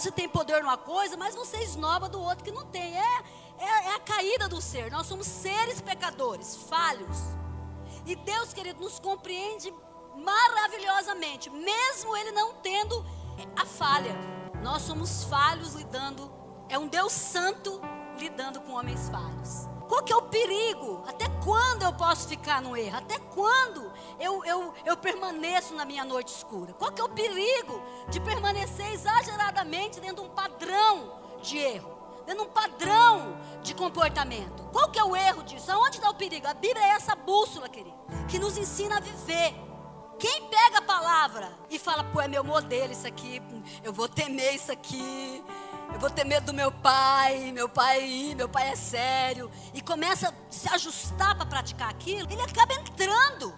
você tem poder numa coisa, mas você esnoba do outro que não tem. É, é, é a caída do ser. Nós somos seres pecadores, falhos. E Deus, querido, nos compreende maravilhosamente, mesmo Ele não tendo a falha. Nós somos falhos lidando, é um Deus santo lidando com homens falhos. Qual que é o perigo? Até quando eu posso ficar no erro? Até quando eu, eu, eu permaneço na minha noite escura? Qual que é o perigo de permanecer exageradamente dentro de um padrão de erro? Dentro de um padrão de comportamento. Qual que é o erro disso? Aonde está o perigo? A Bíblia é essa bússola, querido, que nos ensina a viver. Quem pega a palavra e fala, pô, é meu modelo isso aqui, eu vou temer isso aqui, eu vou ter medo do meu pai, meu pai, meu pai é sério. E começa a se ajustar para praticar aquilo, ele acaba entrando.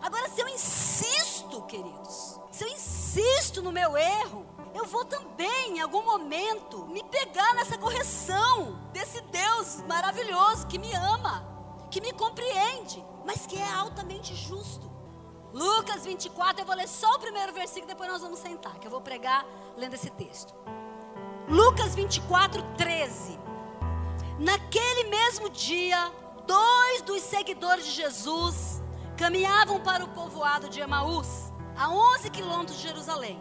Agora, se eu insisto, queridos, se eu insisto no meu erro, eu vou também, em algum momento, me pegar nessa correção desse Deus maravilhoso que me ama, que me compreende, mas que é altamente justo. Lucas 24, eu vou ler só o primeiro versículo, depois nós vamos sentar, que eu vou pregar lendo esse texto. Lucas 24, 13. Naquele mesmo dia, dois dos seguidores de Jesus caminhavam para o povoado de Emaús, a 11 quilômetros de Jerusalém.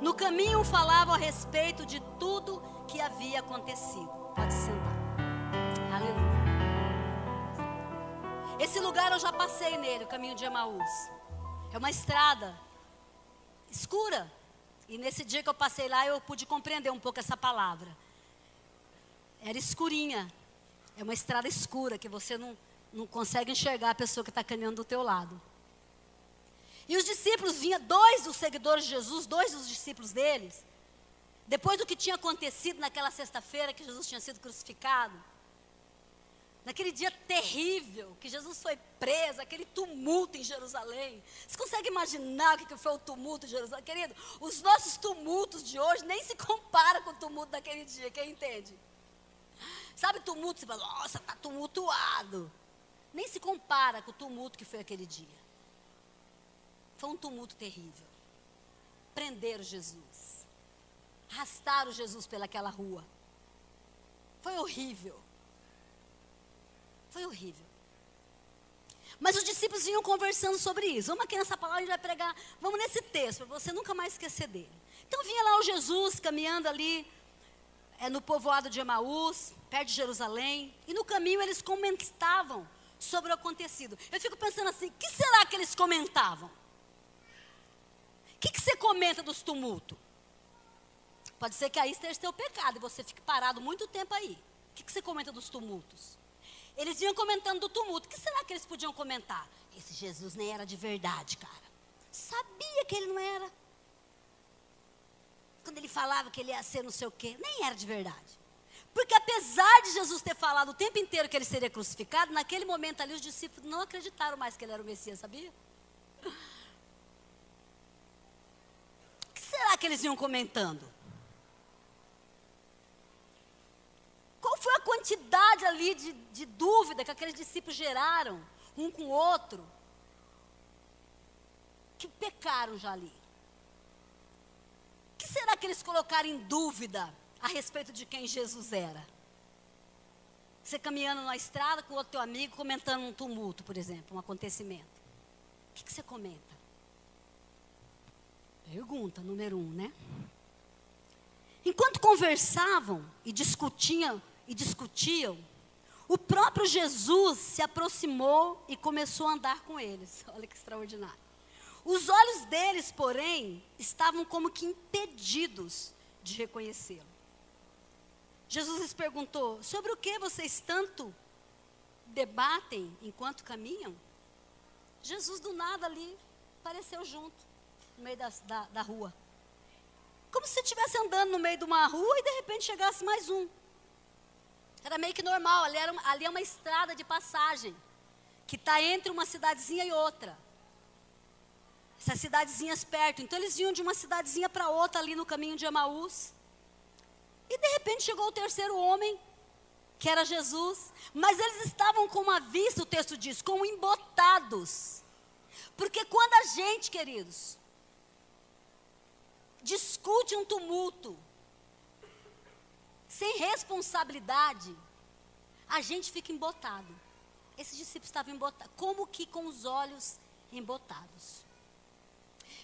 No caminho falavam a respeito de tudo que havia acontecido. Pode sentar. Aleluia. Esse lugar eu já passei nele, o caminho de Emaús. É uma estrada escura, e nesse dia que eu passei lá, eu pude compreender um pouco essa palavra. Era escurinha. É uma estrada escura que você não, não consegue enxergar a pessoa que está caminhando do teu lado. E os discípulos vinham, dois dos seguidores de Jesus, dois dos discípulos deles, depois do que tinha acontecido naquela sexta-feira que Jesus tinha sido crucificado, naquele dia terrível que Jesus foi preso, aquele tumulto em Jerusalém. Você consegue imaginar o que foi o tumulto em Jerusalém? Querido, os nossos tumultos de hoje nem se compara com o tumulto daquele dia, quem entende? Sabe tumulto? Você fala, nossa, está tumultuado. Nem se compara com o tumulto que foi aquele dia. Foi um tumulto terrível. Prenderam Jesus. Arrastaram Jesus pelaquela rua. Foi horrível. Foi horrível. Mas os discípulos vinham conversando sobre isso. Vamos aqui nessa palavra, a gente vai pregar. Vamos nesse texto, para você nunca mais esquecer dele. Então vinha lá o Jesus caminhando ali é, no povoado de Emaús, perto de Jerusalém. E no caminho eles comentavam sobre o acontecido. Eu fico pensando assim: o que será que eles comentavam? O que, que você comenta dos tumultos? Pode ser que aí esteja teu pecado e você fique parado muito tempo aí. O que, que você comenta dos tumultos? Eles vinham comentando do tumulto. O que será que eles podiam comentar? Esse Jesus nem era de verdade, cara. Sabia que ele não era. Quando ele falava que ele ia ser não sei o quê, nem era de verdade. Porque apesar de Jesus ter falado o tempo inteiro que ele seria crucificado, naquele momento ali os discípulos não acreditaram mais que ele era o Messias, sabia? O que será que eles iam comentando? Qual foi a quantidade ali de, de dúvida que aqueles discípulos geraram, um com o outro, que pecaram já ali? O que será que eles colocaram em dúvida a respeito de quem Jesus era? Você caminhando na estrada com o outro teu amigo, comentando um tumulto, por exemplo, um acontecimento. O que, que você comenta? Pergunta número um, né? Enquanto conversavam e discutiam e discutiam, o próprio Jesus se aproximou e começou a andar com eles. Olha que extraordinário. Os olhos deles, porém, estavam como que impedidos de reconhecê-lo. Jesus lhes perguntou: Sobre o que vocês tanto debatem enquanto caminham? Jesus, do nada ali, apareceu junto, no meio da, da, da rua. Como se estivesse andando no meio de uma rua e de repente chegasse mais um. Era meio que normal, ali, era, ali é uma estrada de passagem, que está entre uma cidadezinha e outra. Essas cidadezinhas perto. Então eles iam de uma cidadezinha para outra ali no caminho de Emaús. E de repente chegou o terceiro homem, que era Jesus. Mas eles estavam com uma vista, o texto diz, como embotados. Porque quando a gente, queridos, discute um tumulto, sem responsabilidade, a gente fica embotado. Esses discípulos estavam embotados, como que com os olhos embotados.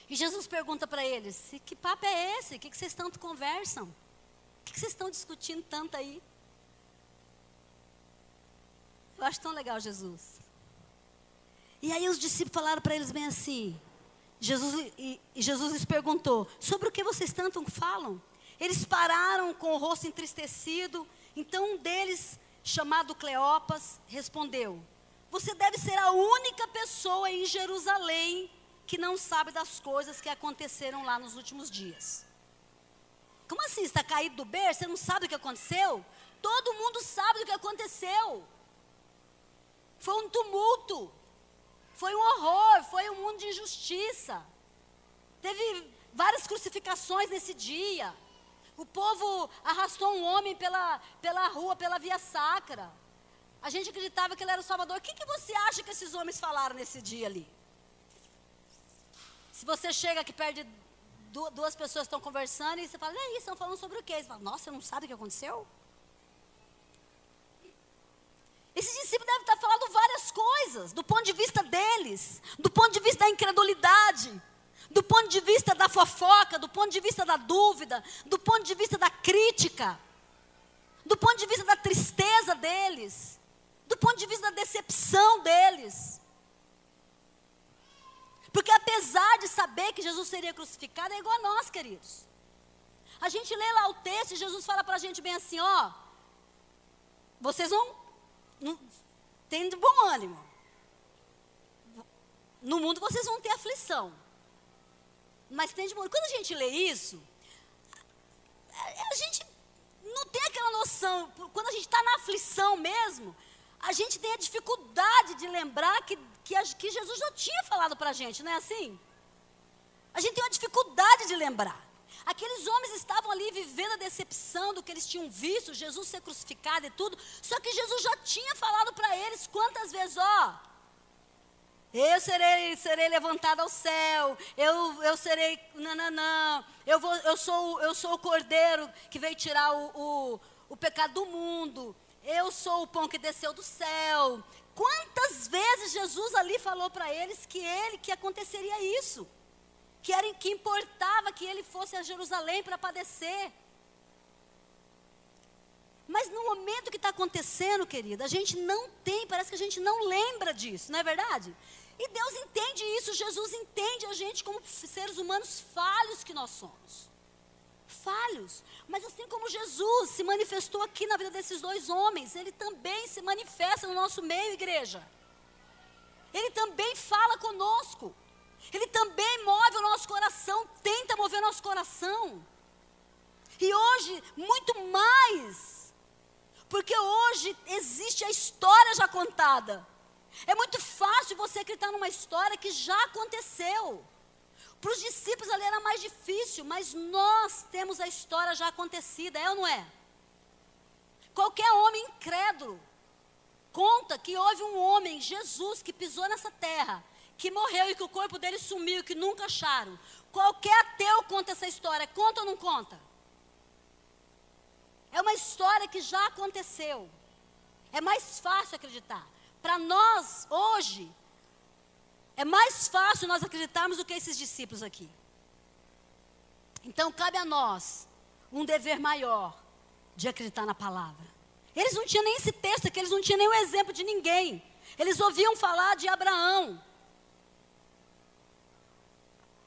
E Jesus pergunta para eles: que papo é esse? O que, que vocês tanto conversam? O que, que vocês estão discutindo tanto aí? Eu acho tão legal Jesus. E aí os discípulos falaram para eles bem assim. Jesus, e, e Jesus lhes perguntou: sobre o que vocês tanto falam? Eles pararam com o rosto entristecido. Então um deles, chamado Cleopas, respondeu: Você deve ser a única pessoa em Jerusalém que não sabe das coisas que aconteceram lá nos últimos dias. Como assim? Está caído do berço? Você não sabe o que aconteceu? Todo mundo sabe do que aconteceu. Foi um tumulto. Foi um horror. Foi um mundo de injustiça. Teve várias crucificações nesse dia. O povo arrastou um homem pela, pela rua, pela via sacra. A gente acreditava que ele era o Salvador. O que, que você acha que esses homens falaram nesse dia ali? Se você chega aqui perto de duas pessoas estão conversando e você fala, e aí, estão falando sobre o quê? Você fala, nossa, você não sabe o que aconteceu? Esses discípulos devem estar falando várias coisas, do ponto de vista deles, do ponto de vista da incredulidade, do ponto de vista da fofoca, do ponto de vista da dúvida, do ponto de vista da crítica, do ponto de vista da tristeza deles, do ponto de vista da decepção deles. Porque apesar de saber que Jesus seria crucificado, é igual a nós, queridos. A gente lê lá o texto e Jesus fala para a gente bem assim: ó, vocês vão, não, tem de bom ânimo. No mundo vocês vão ter aflição. Mas tem de bom Quando a gente lê isso, a, a gente não tem aquela noção. Quando a gente está na aflição mesmo, a gente tem a dificuldade de lembrar que, que, que Jesus já tinha falado para a gente, não é assim? A gente tem uma dificuldade de lembrar. Aqueles homens estavam ali vivendo a decepção do que eles tinham visto, Jesus ser crucificado e tudo. Só que Jesus já tinha falado para eles quantas vezes, ó, eu serei, serei levantado ao céu, eu, eu serei, não, não, não, eu, vou, eu, sou, eu sou o cordeiro que veio tirar o, o, o pecado do mundo, eu sou o pão que desceu do céu. Quantas vezes Jesus ali falou para eles que ele, que aconteceria isso? Que, era, que importava que ele fosse a Jerusalém para padecer. Mas no momento que está acontecendo, querida, a gente não tem, parece que a gente não lembra disso, não é verdade? E Deus entende isso, Jesus entende a gente como seres humanos falhos que nós somos falhos. Mas assim como Jesus se manifestou aqui na vida desses dois homens, ele também se manifesta no nosso meio, igreja. Ele também fala conosco. Ele também move o nosso coração, tenta mover o nosso coração. E hoje, muito mais. Porque hoje existe a história já contada. É muito fácil você acreditar numa história que já aconteceu. Para os discípulos ali era mais difícil, mas nós temos a história já acontecida, é ou não é? Qualquer homem incrédulo conta que houve um homem, Jesus, que pisou nessa terra, que morreu e que o corpo dele sumiu, que nunca acharam. Qualquer ateu conta essa história, conta ou não conta? É uma história que já aconteceu. É mais fácil acreditar. Para nós, hoje, é mais fácil nós acreditarmos do que esses discípulos aqui. Então cabe a nós um dever maior de acreditar na palavra. Eles não tinham nem esse texto aqui, eles não tinham nenhum exemplo de ninguém. Eles ouviam falar de Abraão,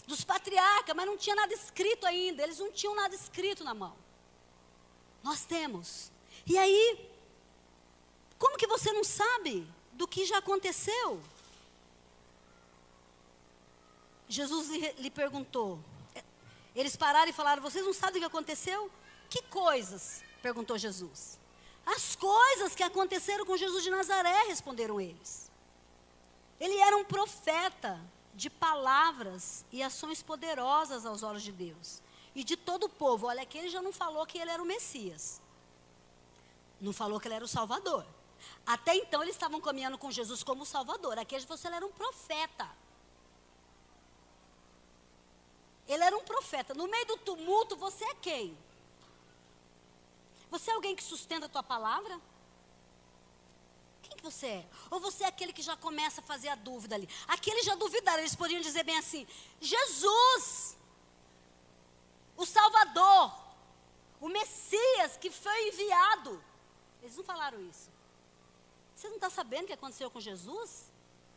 dos patriarcas, mas não tinha nada escrito ainda. Eles não tinham nada escrito na mão. Nós temos. E aí, como que você não sabe do que já aconteceu? Jesus lhe perguntou. Eles pararam e falaram: Vocês não sabem o que aconteceu? Que coisas? perguntou Jesus. As coisas que aconteceram com Jesus de Nazaré, responderam eles. Ele era um profeta de palavras e ações poderosas aos olhos de Deus e de todo o povo. Olha, aqui ele já não falou que ele era o Messias, não falou que ele era o Salvador. Até então eles estavam caminhando com Jesus como Salvador. Aqui que ele era um profeta. Ele era um profeta. No meio do tumulto, você é quem? Você é alguém que sustenta a tua palavra? Quem que você é? Ou você é aquele que já começa a fazer a dúvida ali? Aqueles já duvidaram, eles poderiam dizer bem assim: Jesus, o Salvador, o Messias que foi enviado. Eles não falaram isso. Você não está sabendo o que aconteceu com Jesus?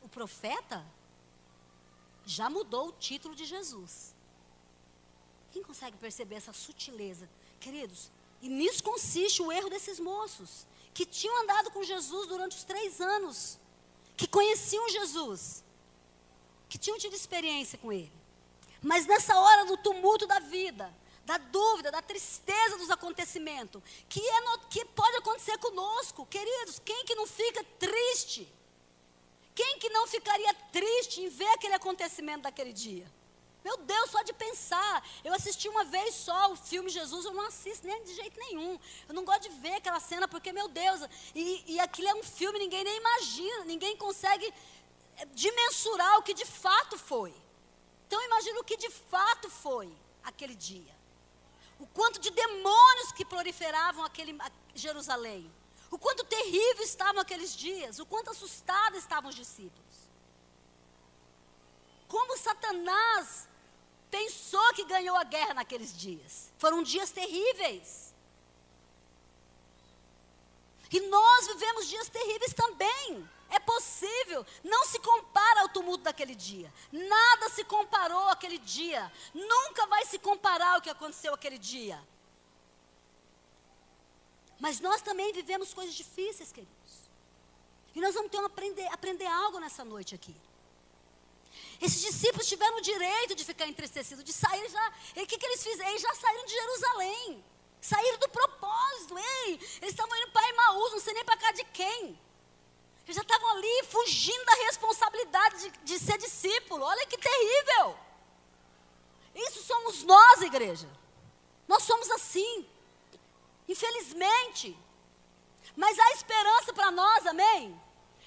O profeta já mudou o título de Jesus. Quem consegue perceber essa sutileza? Queridos, e nisso consiste o erro desses moços, que tinham andado com Jesus durante os três anos, que conheciam Jesus, que tinham tido experiência com Ele. Mas nessa hora do tumulto da vida, da dúvida, da tristeza dos acontecimentos, que, é no, que pode acontecer conosco, queridos, quem que não fica triste? Quem que não ficaria triste em ver aquele acontecimento daquele dia? Meu Deus, só de pensar. Eu assisti uma vez só o filme Jesus, eu não assisto nem de jeito nenhum. Eu não gosto de ver aquela cena, porque, meu Deus, e, e aquilo é um filme, ninguém nem imagina, ninguém consegue eh, dimensurar o que de fato foi. Então imagina o que de fato foi aquele dia. O quanto de demônios que proliferavam aquele Jerusalém. O quanto terrível estavam aqueles dias, o quanto assustados estavam os discípulos. Como Satanás pensou que ganhou a guerra naqueles dias. Foram dias terríveis. E nós vivemos dias terríveis também. É possível, não se compara ao tumulto daquele dia. Nada se comparou àquele dia. Nunca vai se comparar ao que aconteceu aquele dia. Mas nós também vivemos coisas difíceis, queridos. E nós vamos ter que aprender, aprender algo nessa noite aqui. Esses discípulos tiveram o direito de ficar entristecidos, de sair já. E o que, que eles fizeram? Eles já saíram de Jerusalém. Saíram do propósito. Ei, eles estavam indo para Emaús, não sei nem para cá de quem. Eles já estavam ali fugindo da responsabilidade de, de ser discípulo. Olha que terrível. Isso somos nós, igreja. Nós somos assim. Infelizmente. Mas há esperança para nós, amém?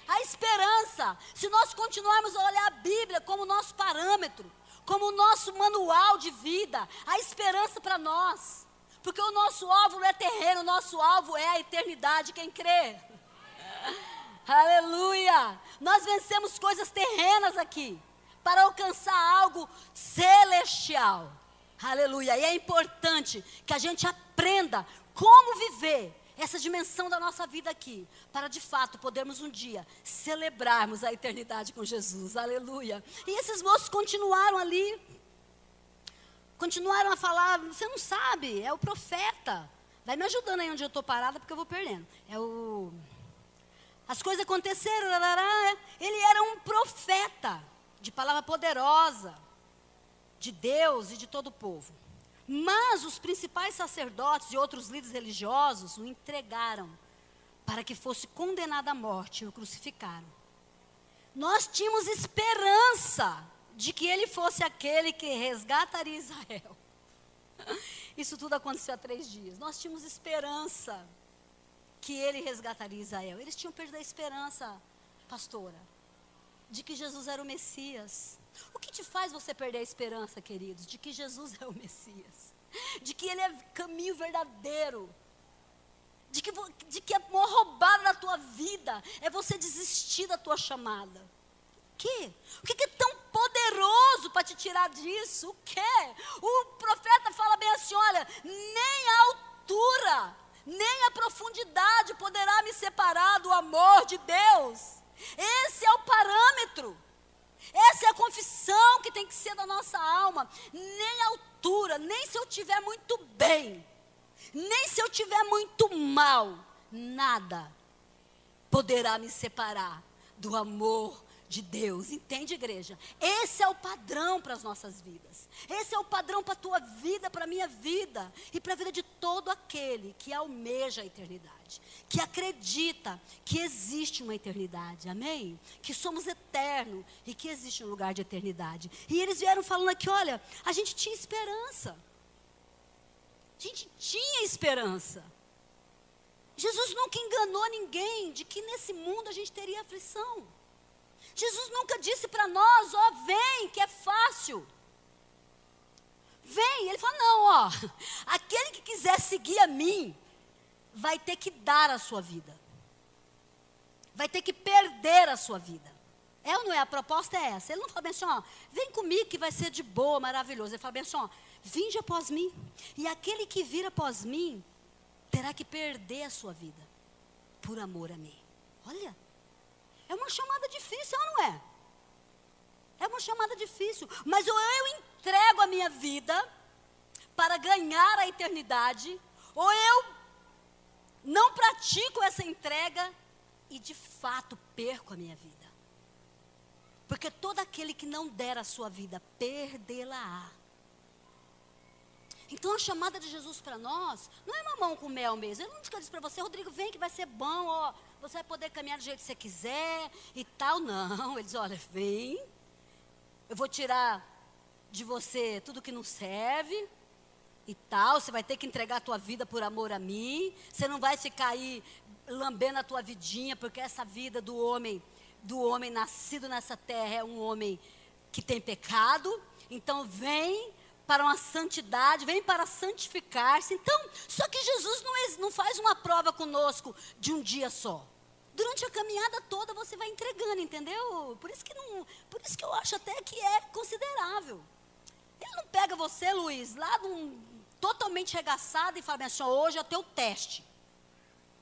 Há esperança. Se nós continuarmos a olhar a Bíblia como nosso parâmetro, como nosso manual de vida, há esperança para nós. Porque o nosso alvo não é terreno, o nosso alvo é a eternidade. Quem crê? Aleluia! Nós vencemos coisas terrenas aqui para alcançar algo celestial. Aleluia! E é importante que a gente aprenda como viver essa dimensão da nossa vida aqui, para de fato podermos um dia celebrarmos a eternidade com Jesus. Aleluia! E esses moços continuaram ali, continuaram a falar: você não sabe, é o profeta. Vai me ajudando aí onde eu estou parada, porque eu vou perdendo. É o. As coisas aconteceram, ele era um profeta de palavra poderosa de Deus e de todo o povo. Mas os principais sacerdotes e outros líderes religiosos o entregaram para que fosse condenado à morte e o crucificaram. Nós tínhamos esperança de que ele fosse aquele que resgataria Israel. Isso tudo aconteceu há três dias. Nós tínhamos esperança que ele resgataria Israel. Eles tinham perdido a esperança, pastora, de que Jesus era o Messias. O que te faz você perder a esperança, queridos, de que Jesus é o Messias? De que ele é caminho verdadeiro? De que, de que maior roubada da tua vida é você desistir da tua chamada? O quê? O que é tão poderoso para te tirar disso? O quê? O profeta fala bem assim: olha, nem a altura nem a profundidade poderá me separar do amor de Deus. Esse é o parâmetro. Essa é a confissão que tem que ser da nossa alma. Nem altura, nem se eu tiver muito bem, nem se eu tiver muito mal, nada poderá me separar do amor de Deus. Entende, igreja? Esse é o padrão para as nossas vidas. Esse é o padrão para a tua vida, para a minha vida e para a vida de todo aquele que almeja a eternidade, que acredita que existe uma eternidade. Amém? Que somos eternos e que existe um lugar de eternidade. E eles vieram falando aqui, olha, a gente tinha esperança. A gente tinha esperança. Jesus nunca enganou ninguém de que nesse mundo a gente teria aflição. Jesus nunca disse para nós, ó, vem, que é fácil. Vem, ele falou, não, ó, aquele que quiser seguir a mim, vai ter que dar a sua vida. Vai ter que perder a sua vida. É ou não é? A proposta é essa. Ele não fala bem assim, ó, vem comigo que vai ser de boa, maravilhoso. Ele fala bem assim, ó, vinde após mim. E aquele que vir após mim terá que perder a sua vida por amor a mim. Olha, é uma chamada difícil, ou não é? É uma chamada difícil. Mas ou eu entrego a minha vida para ganhar a eternidade, ou eu não pratico essa entrega e de fato perco a minha vida. Porque todo aquele que não der a sua vida, perdê-la-á. Então a chamada de Jesus para nós não é mamão com mel mesmo. Ele não diz para você, Rodrigo, vem que vai ser bom, ó, você vai poder caminhar do jeito que você quiser e tal. Não, ele diz, olha, vem, eu vou tirar de você tudo que não serve e tal. Você vai ter que entregar a tua vida por amor a mim. Você não vai ficar aí lambendo a tua vidinha, porque essa vida do homem, do homem nascido nessa terra é um homem que tem pecado. Então vem para uma santidade, vem para santificar-se. Então, só que Jesus não, é, não faz uma prova conosco de um dia só. Durante a caminhada toda você vai entregando, entendeu? Por isso que não, por isso que eu acho até que é considerável. Ele não pega você, Luiz, lá num, totalmente regaçado e fala assim, hoje é o teu teste.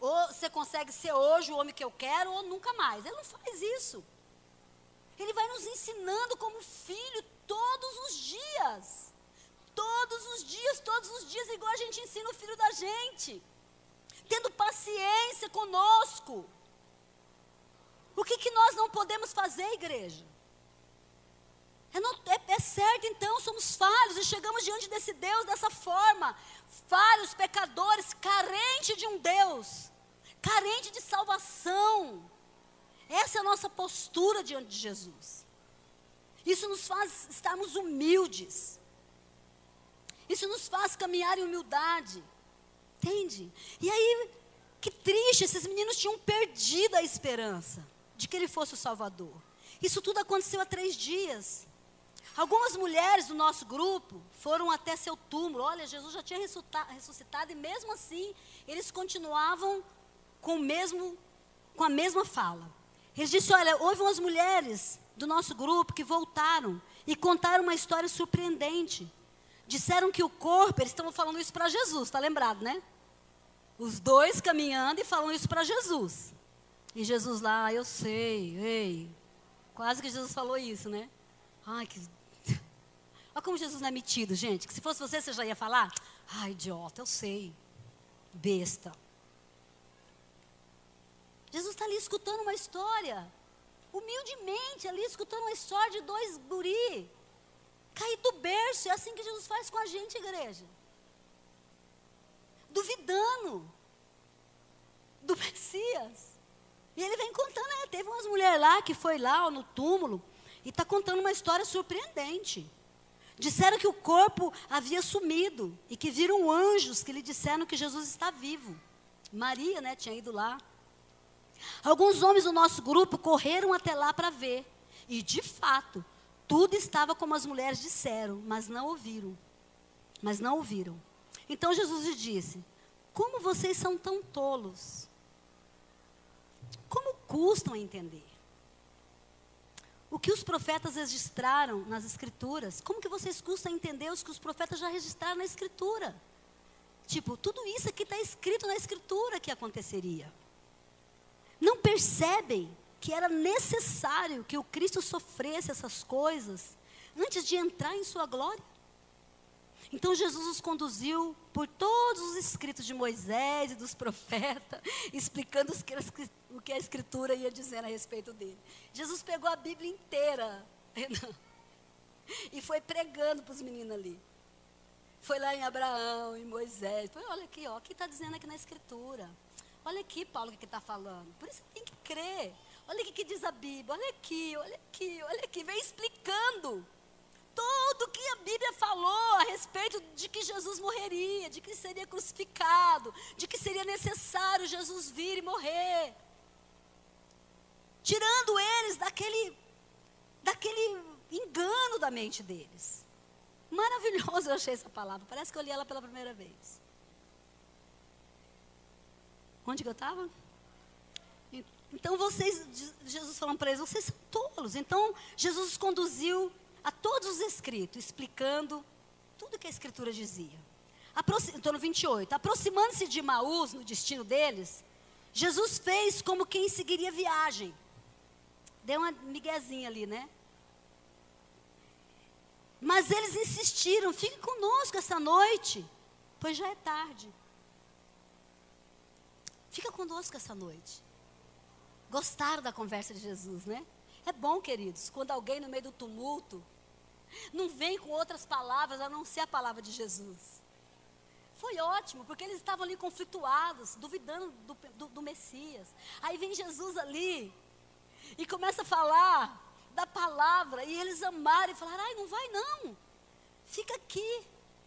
Ou você consegue ser hoje o homem que eu quero, ou nunca mais. Ele não faz isso. Ele vai nos ensinando como filho todos os dias. Todos os dias, todos os dias, igual a gente ensina o filho da gente. Tendo paciência conosco. O que, que nós não podemos fazer, igreja? É, não, é, é, certo, então, somos falhos e chegamos diante desse Deus dessa forma. Falhos, pecadores, carente de um Deus, carente de salvação. Essa é a nossa postura diante de Jesus. Isso nos faz estarmos humildes. Isso nos faz caminhar em humildade. Entende? E aí, que triste, esses meninos tinham perdido a esperança de que ele fosse o Salvador. Isso tudo aconteceu há três dias. Algumas mulheres do nosso grupo foram até seu túmulo. Olha, Jesus já tinha ressuscitado e mesmo assim eles continuavam com, o mesmo, com a mesma fala. Eles disseram: Olha, houve umas mulheres do nosso grupo que voltaram e contaram uma história surpreendente. Disseram que o corpo, eles estavam falando isso para Jesus, está lembrado, né? Os dois caminhando e falando isso para Jesus. E Jesus lá, ah, eu sei, ei. Quase que Jesus falou isso, né? Ai, que. Olha como Jesus não é metido, gente. Que se fosse você, você já ia falar? Ai, idiota, eu sei. Besta. Jesus está ali escutando uma história. Humildemente, ali escutando uma história de dois guri. Cair do berço. É assim que Jesus faz com a gente, igreja. Duvidando do Messias. E ele vem contando, é, teve umas mulheres lá que foi lá ó, no túmulo e está contando uma história surpreendente. Disseram que o corpo havia sumido e que viram anjos que lhe disseram que Jesus está vivo. Maria, né, tinha ido lá. Alguns homens do nosso grupo correram até lá para ver. E, de fato, tudo estava como as mulheres disseram, mas não ouviram. Mas não ouviram. Então Jesus lhe disse: Como vocês são tão tolos? Como custam a entender? O que os profetas registraram nas escrituras, como que vocês custam a entender os que os profetas já registraram na escritura? Tipo, tudo isso aqui está escrito na escritura que aconteceria. Não percebem que era necessário que o Cristo sofresse essas coisas antes de entrar em sua glória? Então Jesus os conduziu por todos os escritos de Moisés e dos profetas, explicando o que a Escritura ia dizer a respeito dele. Jesus pegou a Bíblia inteira e foi pregando para os meninos ali. Foi lá em Abraão, em Moisés. Foi, olha aqui, ó, o que está dizendo aqui na Escritura. Olha aqui, Paulo, o que está falando. Por isso tem que crer. Olha o que diz a Bíblia. Olha aqui, olha aqui, olha aqui. Vem explicando tudo que a Bíblia falou a respeito de que Jesus morreria, de que seria crucificado, de que seria necessário Jesus vir e morrer. Tirando eles daquele, daquele engano da mente deles. Maravilhoso eu achei essa palavra, parece que eu li ela pela primeira vez. Onde que eu estava? Então vocês, Jesus falando para eles, vocês são tolos. Então Jesus conduziu a todos os escritos, explicando tudo que a escritura dizia. Estou no 28. Aproximando-se de Maús, no destino deles, Jesus fez como quem seguiria viagem. Deu uma miguezinha ali, né? Mas eles insistiram: fique conosco essa noite, pois já é tarde. Fica conosco essa noite. Gostaram da conversa de Jesus, né? É bom, queridos, quando alguém no meio do tumulto não vem com outras palavras a não ser a palavra de Jesus. Foi ótimo, porque eles estavam ali conflituados, duvidando do, do, do Messias. Aí vem Jesus ali e começa a falar da palavra, e eles amaram e falaram: ai, não vai não, fica aqui,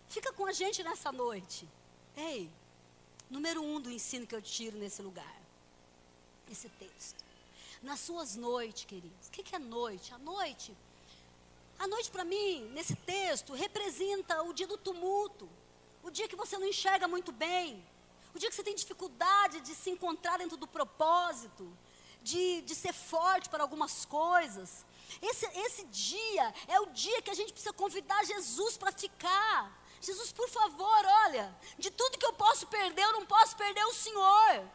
fica com a gente nessa noite. Ei, número um do ensino que eu tiro nesse lugar esse texto. Nas suas noites, queridos. O que é noite? A noite, a noite para mim, nesse texto, representa o dia do tumulto. O dia que você não enxerga muito bem. O dia que você tem dificuldade de se encontrar dentro do propósito. De, de ser forte para algumas coisas. Esse, esse dia é o dia que a gente precisa convidar Jesus para ficar. Jesus, por favor, olha, de tudo que eu posso perder, eu não posso perder o Senhor.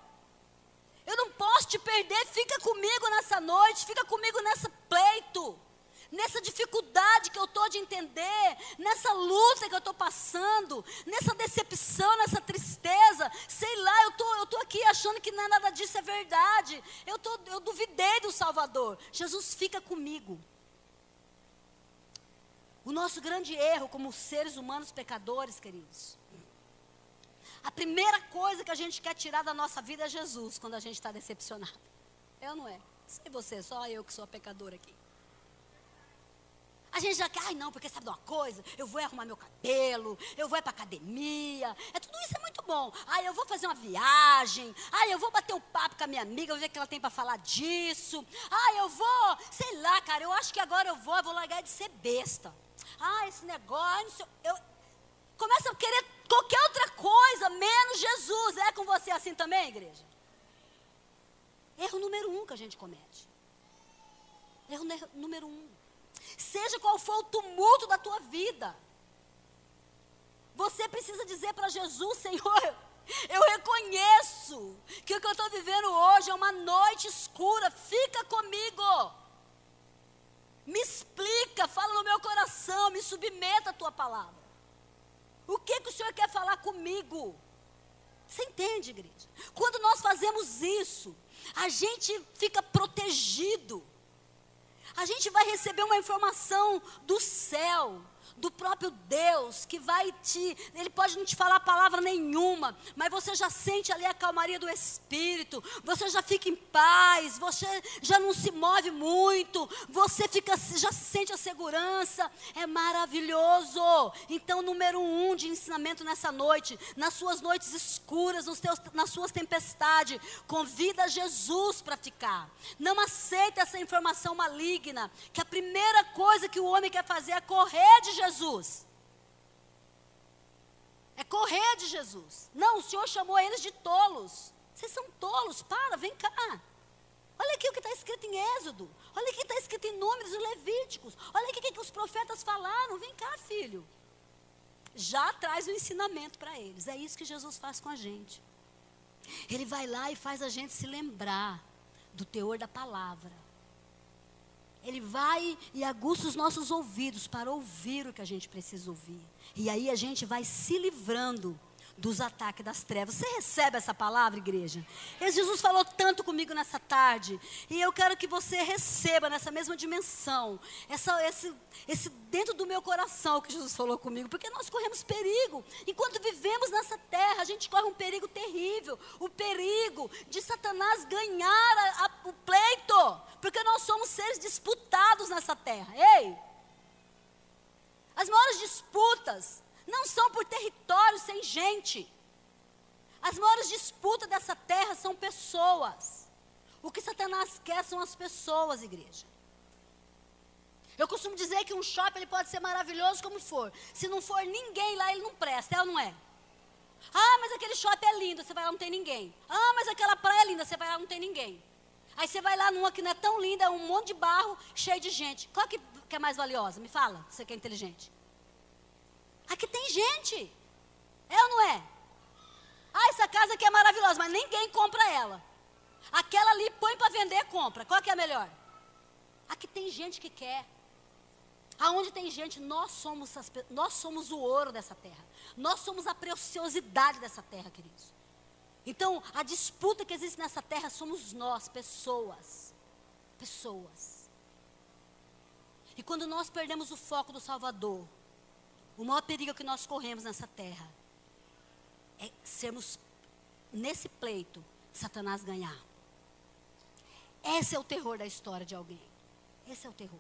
Eu não posso te perder. Fica comigo nessa noite, fica comigo nesse pleito, nessa dificuldade que eu estou de entender, nessa luta que eu estou passando, nessa decepção, nessa tristeza. Sei lá, eu tô, estou tô aqui achando que é nada disso é verdade. Eu, tô, eu duvidei do Salvador. Jesus, fica comigo. O nosso grande erro como seres humanos pecadores, queridos, a primeira coisa que a gente quer tirar da nossa vida é Jesus quando a gente está decepcionado. Eu não é. Sei você, só eu que sou a pecadora aqui. A gente já quer, ai não, porque sabe de uma coisa? Eu vou arrumar meu cabelo, eu vou para academia. É tudo isso é muito bom. Ai, eu vou fazer uma viagem. Ai, eu vou bater um papo com a minha amiga, vou ver o que ela tem para falar disso. Ai, eu vou, sei lá, cara, eu acho que agora eu vou, eu vou largar de ser besta. Ah, esse negócio, eu começa a querer qualquer outra coisa, menos Jesus. É com você assim também, igreja? Erro número um que a gente comete. Erro número um. Seja qual for o tumulto da tua vida, você precisa dizer para Jesus, Senhor, eu reconheço que o que eu estou vivendo hoje é uma noite escura, fica comigo. Me explica, fala no meu coração, me submeta a tua palavra. O que, que o Senhor quer falar comigo? Você entende, igreja? Quando nós fazemos isso, a gente fica protegido. A gente vai receber uma informação do céu do próprio Deus, que vai te. Ele pode não te falar palavra nenhuma, mas você já sente ali a calmaria do Espírito, você já fica em paz, você já não se move muito, você fica, já sente a segurança. É maravilhoso. Então, número um de ensinamento nessa noite, nas suas noites escuras, nos teus, nas suas tempestades, convida Jesus para ficar. Não aceita essa informação maligna, que a primeira coisa que o homem quer fazer é correr de Jesus. Jesus. É correr de Jesus. Não, o Senhor chamou eles de tolos. Vocês são tolos, para, vem cá. Olha aqui o que está escrito em Êxodo. Olha aqui o que está escrito em Números e Levíticos. Olha aqui o que os profetas falaram. Vem cá, filho. Já traz o ensinamento para eles. É isso que Jesus faz com a gente. Ele vai lá e faz a gente se lembrar do teor da palavra. Ele vai e aguça os nossos ouvidos para ouvir o que a gente precisa ouvir. E aí a gente vai se livrando dos ataques das trevas. Você recebe essa palavra, igreja? Jesus falou tanto comigo nessa tarde. E eu quero que você receba nessa mesma dimensão. Essa, esse, esse dentro do meu coração que Jesus falou comigo. Porque nós corremos perigo. Enquanto vivemos nessa terra, a gente corre um perigo terrível. O perigo de Satanás ganhar a, a, o pleito. Porque nós somos seres disputados nessa terra. Ei! As maiores disputas não são por territórios sem gente. As maiores disputas dessa terra são pessoas. O que Satanás quer são as pessoas, igreja. Eu costumo dizer que um shopping ele pode ser maravilhoso como for. Se não for ninguém lá, ele não presta, é ou não é? Ah, mas aquele shopping é lindo, você vai lá não tem ninguém. Ah, mas aquela praia é linda, você vai lá não tem ninguém. Aí você vai lá numa que não é tão linda, é um monte de barro, cheio de gente. Qual que, que é mais valiosa? Me fala, você que é inteligente. Aqui tem gente. É ou não é? Ah, essa casa aqui é maravilhosa, mas ninguém compra ela. Aquela ali põe para vender, compra. Qual que é a melhor? Aqui tem gente que quer. Aonde tem gente, nós somos, as, nós somos o ouro dessa terra. Nós somos a preciosidade dessa terra, queridos. Então, a disputa que existe nessa terra somos nós, pessoas. Pessoas. E quando nós perdemos o foco do Salvador, o maior perigo que nós corremos nessa terra é sermos, nesse pleito, Satanás ganhar. Esse é o terror da história de alguém. Esse é o terror.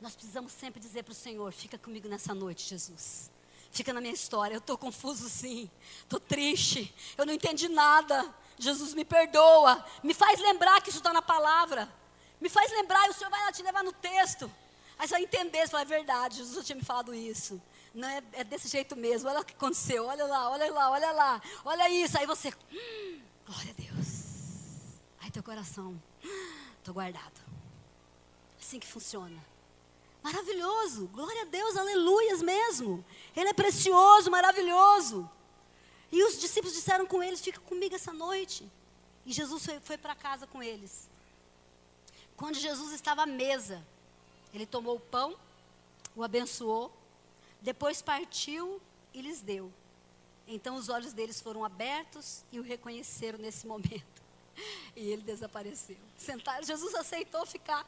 Nós precisamos sempre dizer para o Senhor: fica comigo nessa noite, Jesus. Fica na minha história. Eu estou confuso sim. Estou triste. Eu não entendi nada. Jesus me perdoa. Me faz lembrar que isso está na palavra. Me faz lembrar e o Senhor vai lá te levar no texto. Aí vai entender, vai, é verdade, Jesus tinha me falado isso. Não é, é, desse jeito mesmo. Olha o que aconteceu. Olha lá, olha lá, olha lá. Olha isso. Aí você, hum, glória a Deus. Aí teu coração, estou guardado. Assim que funciona. Maravilhoso, glória a Deus, aleluias mesmo. Ele é precioso, maravilhoso. E os discípulos disseram com eles: Fica comigo essa noite. E Jesus foi, foi para casa com eles. Quando Jesus estava à mesa, ele tomou o pão, o abençoou, depois partiu e lhes deu. Então os olhos deles foram abertos e o reconheceram nesse momento. E ele desapareceu. Sentaram, Jesus aceitou ficar.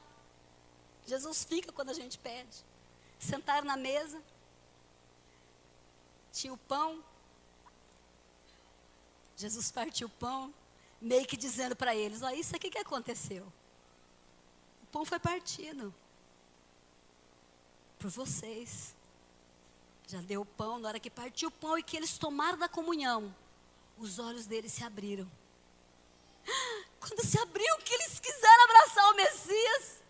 Jesus fica quando a gente pede. Sentaram na mesa. Tinha o pão. Jesus partiu o pão, meio que dizendo para eles: Olha, isso aqui que aconteceu. O pão foi partido por vocês. Já deu o pão, na hora que partiu o pão e que eles tomaram da comunhão, os olhos deles se abriram. Quando se abriu, que eles quiseram abraçar o Messias,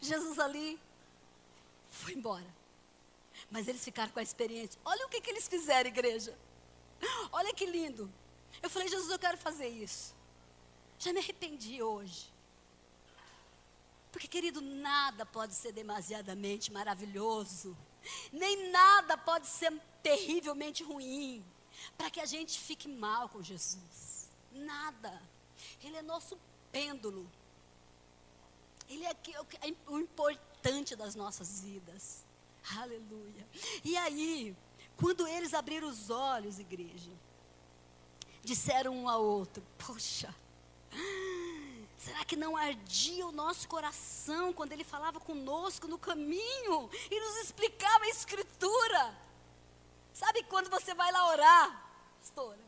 Jesus ali foi embora. Mas eles ficaram com a experiência. Olha o que, que eles fizeram, igreja. Olha que lindo. Eu falei, Jesus, eu quero fazer isso. Já me arrependi hoje. Porque, querido, nada pode ser demasiadamente maravilhoso. Nem nada pode ser terrivelmente ruim. Para que a gente fique mal com Jesus. Nada. Ele é nosso pêndulo. Ele é, é o importante das nossas vidas. Aleluia. E aí, quando eles abriram os olhos, igreja, disseram um ao outro: Poxa, será que não ardia o nosso coração quando ele falava conosco no caminho e nos explicava a Escritura? Sabe quando você vai lá orar, pastora?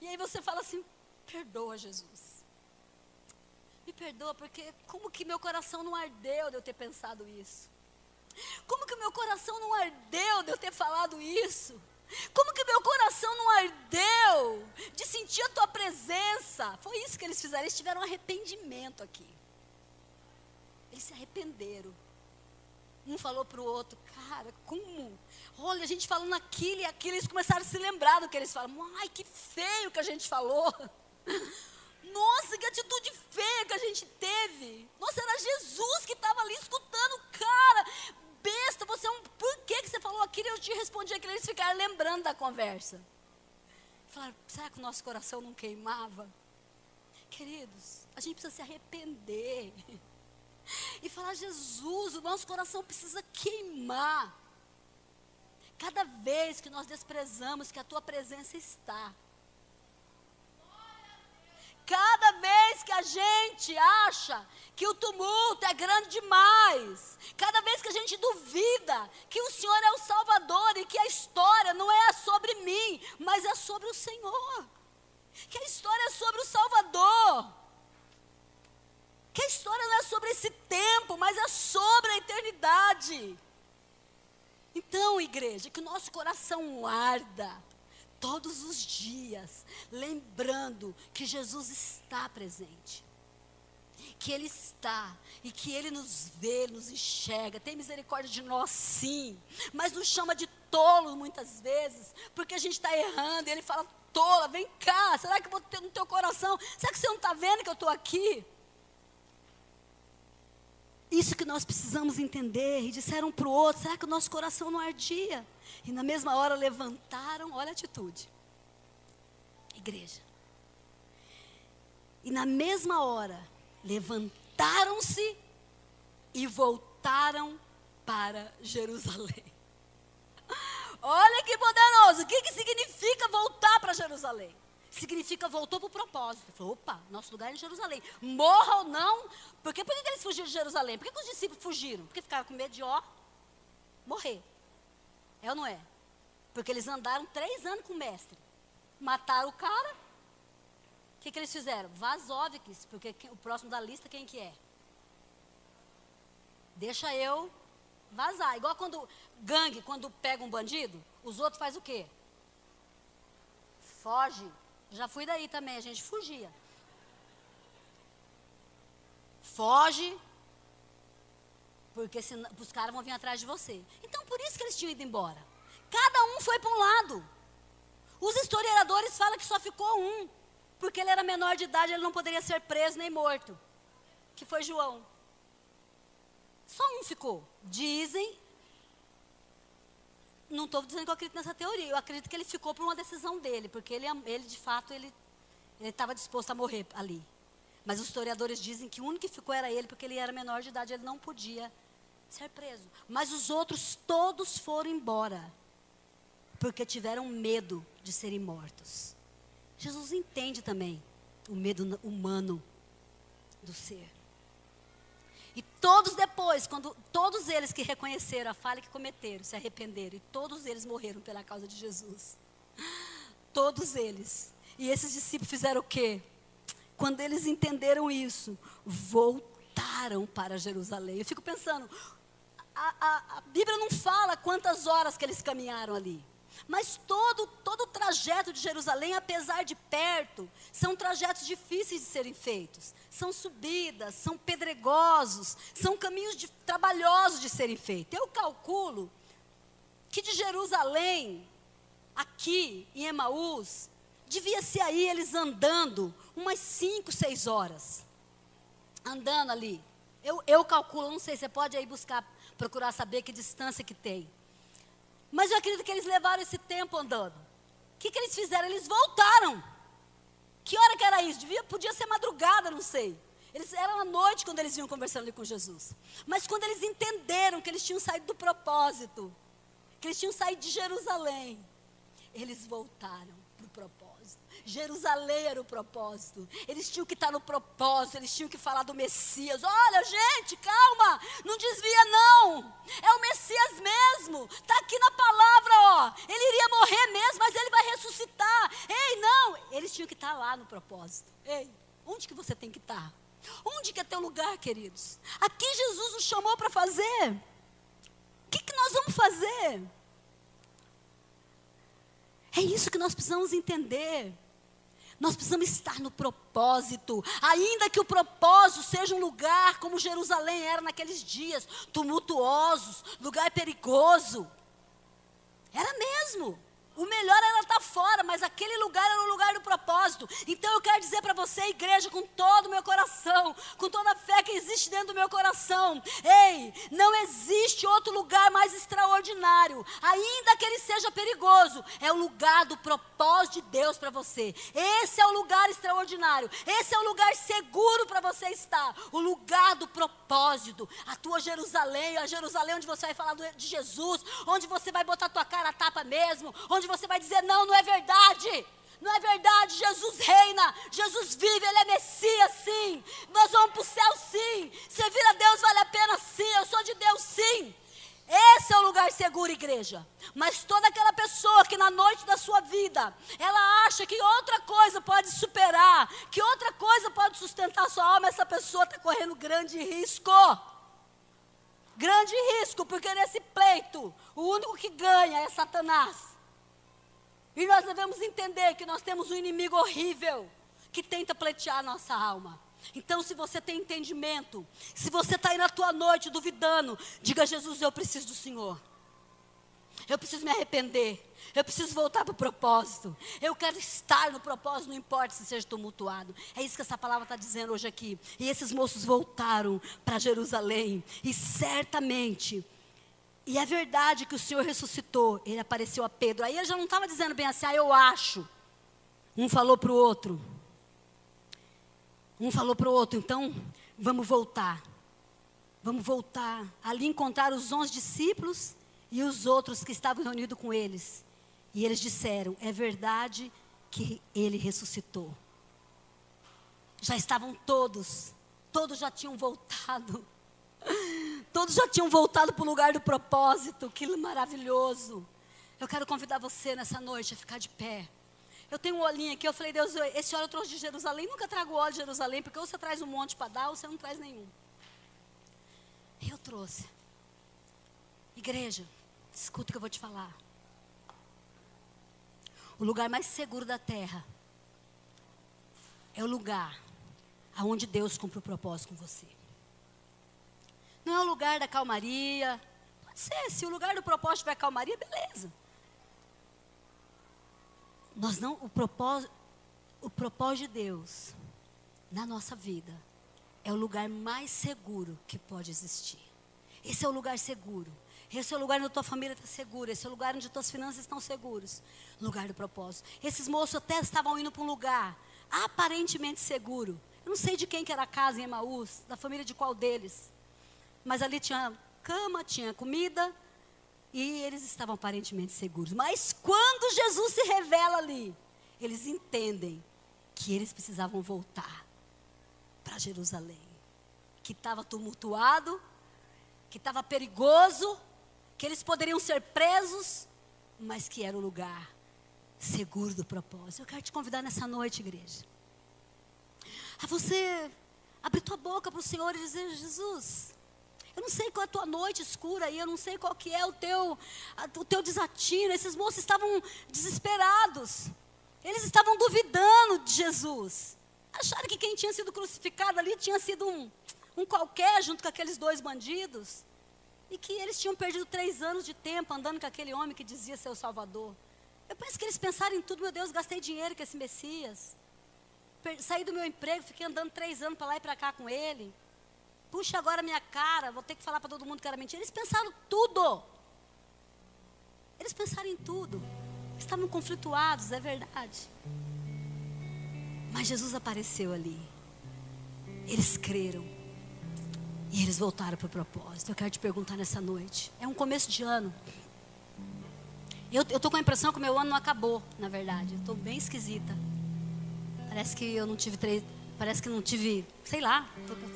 E aí você fala assim: Perdoa, Jesus. Me perdoa, porque como que meu coração não ardeu de eu ter pensado isso? Como que meu coração não ardeu de eu ter falado isso? Como que meu coração não ardeu de sentir a tua presença? Foi isso que eles fizeram, eles tiveram arrependimento aqui. Eles se arrependeram. Um falou para o outro, cara, como? Olha, a gente falando aquilo e aquilo, eles começaram a se lembrar do que eles falam. Ai, que feio que a gente falou. Nossa, que atitude feia que a gente teve. Nossa, era Jesus que estava ali escutando. Cara, besta, você é um. Por que, que você falou aquilo? Eu te respondi aquilo. Eles ficaram lembrando da conversa. Falaram, será que o nosso coração não queimava? Queridos, a gente precisa se arrepender. E falar, Jesus, o nosso coração precisa queimar. Cada vez que nós desprezamos que a tua presença está. Cada vez que a gente acha que o tumulto é grande demais, cada vez que a gente duvida que o Senhor é o Salvador e que a história não é sobre mim, mas é sobre o Senhor, que a história é sobre o Salvador, que a história não é sobre esse tempo, mas é sobre a eternidade. Então, igreja, que o nosso coração arda todos os dias, lembrando que Jesus está presente. Que Ele está e que Ele nos vê, nos enxerga, tem misericórdia de nós, sim, mas nos chama de tolo muitas vezes, porque a gente está errando, e ele fala, tola, vem cá, será que eu vou ter no teu coração? Será que você não está vendo que eu estou aqui? Isso que nós precisamos entender. E disseram um para o outro: será que o nosso coração não ardia? E na mesma hora levantaram, olha a atitude. Igreja. E na mesma hora levantaram-se e voltaram para Jerusalém. Olha que poderoso! O que, que significa voltar para Jerusalém? Significa voltou para o propósito. Falou, opa, nosso lugar é em Jerusalém. Morra ou não. Porque, por que, que eles fugiram de Jerusalém? Por que, que os discípulos fugiram? Porque ficaram com medo de, ó, morrer. É ou não é? Porque eles andaram três anos com o mestre. Mataram o cara. O que, que eles fizeram? Vazóviques, porque o próximo da lista quem que é? Deixa eu vazar. Igual quando gangue, quando pega um bandido, os outros faz o quê? Foge. Já fui daí também, a gente fugia. Foge, porque os caras vão vir atrás de você. Então, por isso que eles tinham ido embora. Cada um foi para um lado. Os historiadores falam que só ficou um, porque ele era menor de idade, ele não poderia ser preso nem morto. Que foi João. Só um ficou. Dizem. Não estou dizendo que eu acredito nessa teoria. Eu acredito que ele ficou por uma decisão dele, porque ele, ele de fato, ele estava disposto a morrer ali. Mas os historiadores dizem que o único que ficou era ele, porque ele era menor de idade, ele não podia ser preso. Mas os outros todos foram embora, porque tiveram medo de serem mortos. Jesus entende também o medo humano do ser. E todos depois, quando todos eles que reconheceram a falha que cometeram, se arrependeram, e todos eles morreram pela causa de Jesus. Todos eles. E esses discípulos fizeram o quê? Quando eles entenderam isso, voltaram para Jerusalém. Eu fico pensando, a, a, a Bíblia não fala quantas horas que eles caminharam ali. Mas todo, todo o trajeto de Jerusalém, apesar de perto, são trajetos difíceis de serem feitos. São subidas, são pedregosos, são caminhos de, trabalhosos de serem feitos. Eu calculo que de Jerusalém, aqui em Emaús, devia ser aí eles andando umas 5, 6 horas. Andando ali. Eu, eu calculo, não sei, você pode aí buscar, procurar saber que distância que tem. Mas eu acredito que eles levaram esse tempo andando. O que, que eles fizeram? Eles voltaram. Que hora que era isso? Devia, podia ser madrugada, não sei. Eles eram à noite quando eles iam conversando ali com Jesus. Mas quando eles entenderam que eles tinham saído do propósito, que eles tinham saído de Jerusalém, eles voltaram para o propósito. Jerusalém era o propósito. Eles tinham que estar no propósito, eles tinham que falar do Messias. Olha, gente, calma, não desvia não. É o Messias mesmo. Está aqui na palavra, ó. Ele iria morrer mesmo, mas ele vai ressuscitar. Ei, não. Eles tinham que estar lá no propósito. Ei, onde que você tem que estar? Onde que é teu lugar, queridos? Aqui Jesus nos chamou para fazer. O que, que nós vamos fazer? É isso que nós precisamos entender. Nós precisamos estar no propósito, ainda que o propósito seja um lugar como Jerusalém era naqueles dias, tumultuosos, lugar perigoso. Era mesmo. O melhor era estar fora, mas aquele lugar era o lugar do propósito. Então eu quero dizer para você, igreja, com todo o meu coração, com toda a fé que existe dentro do meu coração: ei, não existe outro lugar mais extraordinário, ainda que ele seja perigoso, é o lugar do propósito de Deus para você. Esse é o lugar extraordinário, esse é o lugar seguro para você estar, o lugar do propósito. A tua Jerusalém, a Jerusalém onde você vai falar de Jesus, onde você vai botar tua cara a tapa mesmo, onde você vai dizer: não, não é verdade. Não é verdade, Jesus reina, Jesus vive, Ele é Messias, sim. Nós vamos para o céu, sim. Servir a Deus vale a pena, sim. Eu sou de Deus, sim. Esse é o lugar seguro, igreja. Mas toda aquela pessoa que na noite da sua vida, ela acha que outra coisa pode superar, que outra coisa pode sustentar sua alma, essa pessoa está correndo grande risco. Grande risco, porque nesse pleito, o único que ganha é Satanás. E nós devemos entender que nós temos um inimigo horrível que tenta pleitear a nossa alma. Então, se você tem entendimento, se você está aí na tua noite duvidando, diga Jesus: Eu preciso do Senhor. Eu preciso me arrepender. Eu preciso voltar para o propósito. Eu quero estar no propósito, não importa se seja tumultuado. É isso que essa palavra está dizendo hoje aqui. E esses moços voltaram para Jerusalém. E certamente, e é verdade que o Senhor ressuscitou. Ele apareceu a Pedro. Aí ele já não estava dizendo bem assim, ah, eu acho. Um falou para o outro. Um falou para o outro, então vamos voltar. Vamos voltar. Ali encontrar os onze discípulos e os outros que estavam reunidos com eles. E eles disseram: É verdade que ele ressuscitou. Já estavam todos, todos já tinham voltado. Todos já tinham voltado para o lugar do propósito. Que maravilhoso. Eu quero convidar você nessa noite a ficar de pé. Eu tenho um olhinho aqui, eu falei, Deus, esse óleo eu trouxe de Jerusalém. Nunca trago óleo de Jerusalém, porque ou você traz um monte para dar, ou você não traz nenhum. Eu trouxe. Igreja, escuta o que eu vou te falar. O lugar mais seguro da terra é o lugar aonde Deus cumpre o propósito com você. Não é o lugar da calmaria. Pode ser, se o lugar do propósito tiver calmaria, beleza. Nós não, o propósito, o propósito de Deus na nossa vida é o lugar mais seguro que pode existir. Esse é o lugar seguro. Esse é o lugar onde a tua família está segura. Esse é o lugar onde as tuas finanças estão seguras. Lugar do propósito. Esses moços até estavam indo para um lugar aparentemente seguro. Eu não sei de quem que era a casa em Emaús, da família de qual deles. Mas ali tinha cama, tinha comida, e eles estavam aparentemente seguros. Mas quando Jesus se revela ali, eles entendem que eles precisavam voltar para Jerusalém. Que estava tumultuado, que estava perigoso, que eles poderiam ser presos, mas que era o lugar seguro do propósito. Eu quero te convidar nessa noite, igreja, a você abrir tua boca para o Senhor e dizer: Jesus, eu não sei qual é a tua noite escura aí, eu não sei qual que é o teu, o teu desatino. Esses moços estavam desesperados. Eles estavam duvidando de Jesus. Acharam que quem tinha sido crucificado ali tinha sido um, um qualquer junto com aqueles dois bandidos. E que eles tinham perdido três anos de tempo andando com aquele homem que dizia ser o Salvador. Eu penso que eles pensaram em tudo, meu Deus, gastei dinheiro com esse Messias. Saí do meu emprego, fiquei andando três anos para lá e para cá com ele. Puxa agora minha cara, vou ter que falar para todo mundo que era mentira. Eles pensaram tudo. Eles pensaram em tudo. Estavam conflituados, é verdade. Mas Jesus apareceu ali. Eles creram. E eles voltaram para o propósito. Eu quero te perguntar nessa noite. É um começo de ano. Eu estou com a impressão que o meu ano não acabou, na verdade. Eu estou bem esquisita. Parece que eu não tive três. Parece que não tive. Sei lá.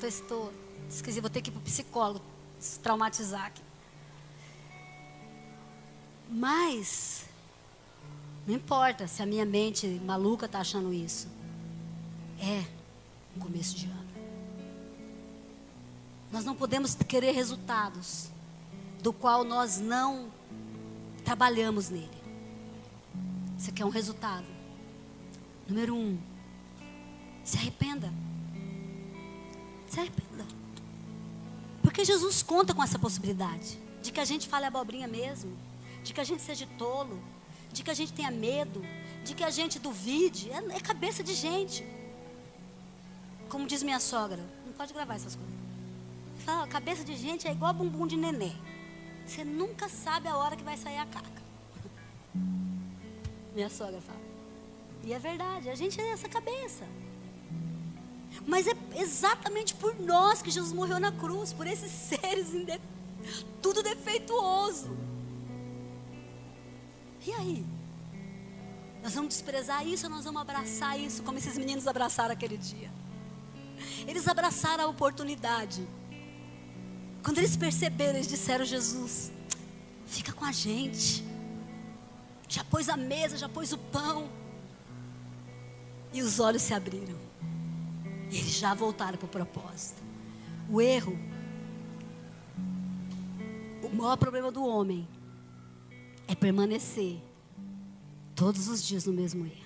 Estou Esqueci, vou ter que ir para o psicólogo, se traumatizar aqui. Mas, não importa se a minha mente maluca está achando isso. É um começo de ano. Nós não podemos querer resultados do qual nós não trabalhamos nele. Você quer um resultado? Número um, se arrependa. Se arrependa. Porque Jesus conta com essa possibilidade de que a gente fale abobrinha mesmo, de que a gente seja tolo, de que a gente tenha medo, de que a gente duvide. É, é cabeça de gente. Como diz minha sogra, não pode gravar essas coisas. Fala, cabeça de gente é igual bumbum de nenê. Você nunca sabe a hora que vai sair a caca. Minha sogra fala. E é verdade, a gente é essa cabeça. Mas é exatamente por nós que Jesus morreu na cruz, por esses seres tudo defeituoso. E aí? Nós vamos desprezar isso ou nós vamos abraçar isso, como esses meninos abraçaram aquele dia? Eles abraçaram a oportunidade. Quando eles perceberam, eles disseram: Jesus, fica com a gente. Já pôs a mesa, já pôs o pão. E os olhos se abriram. Eles já voltaram para o propósito. O erro, o maior problema do homem é permanecer todos os dias no mesmo erro.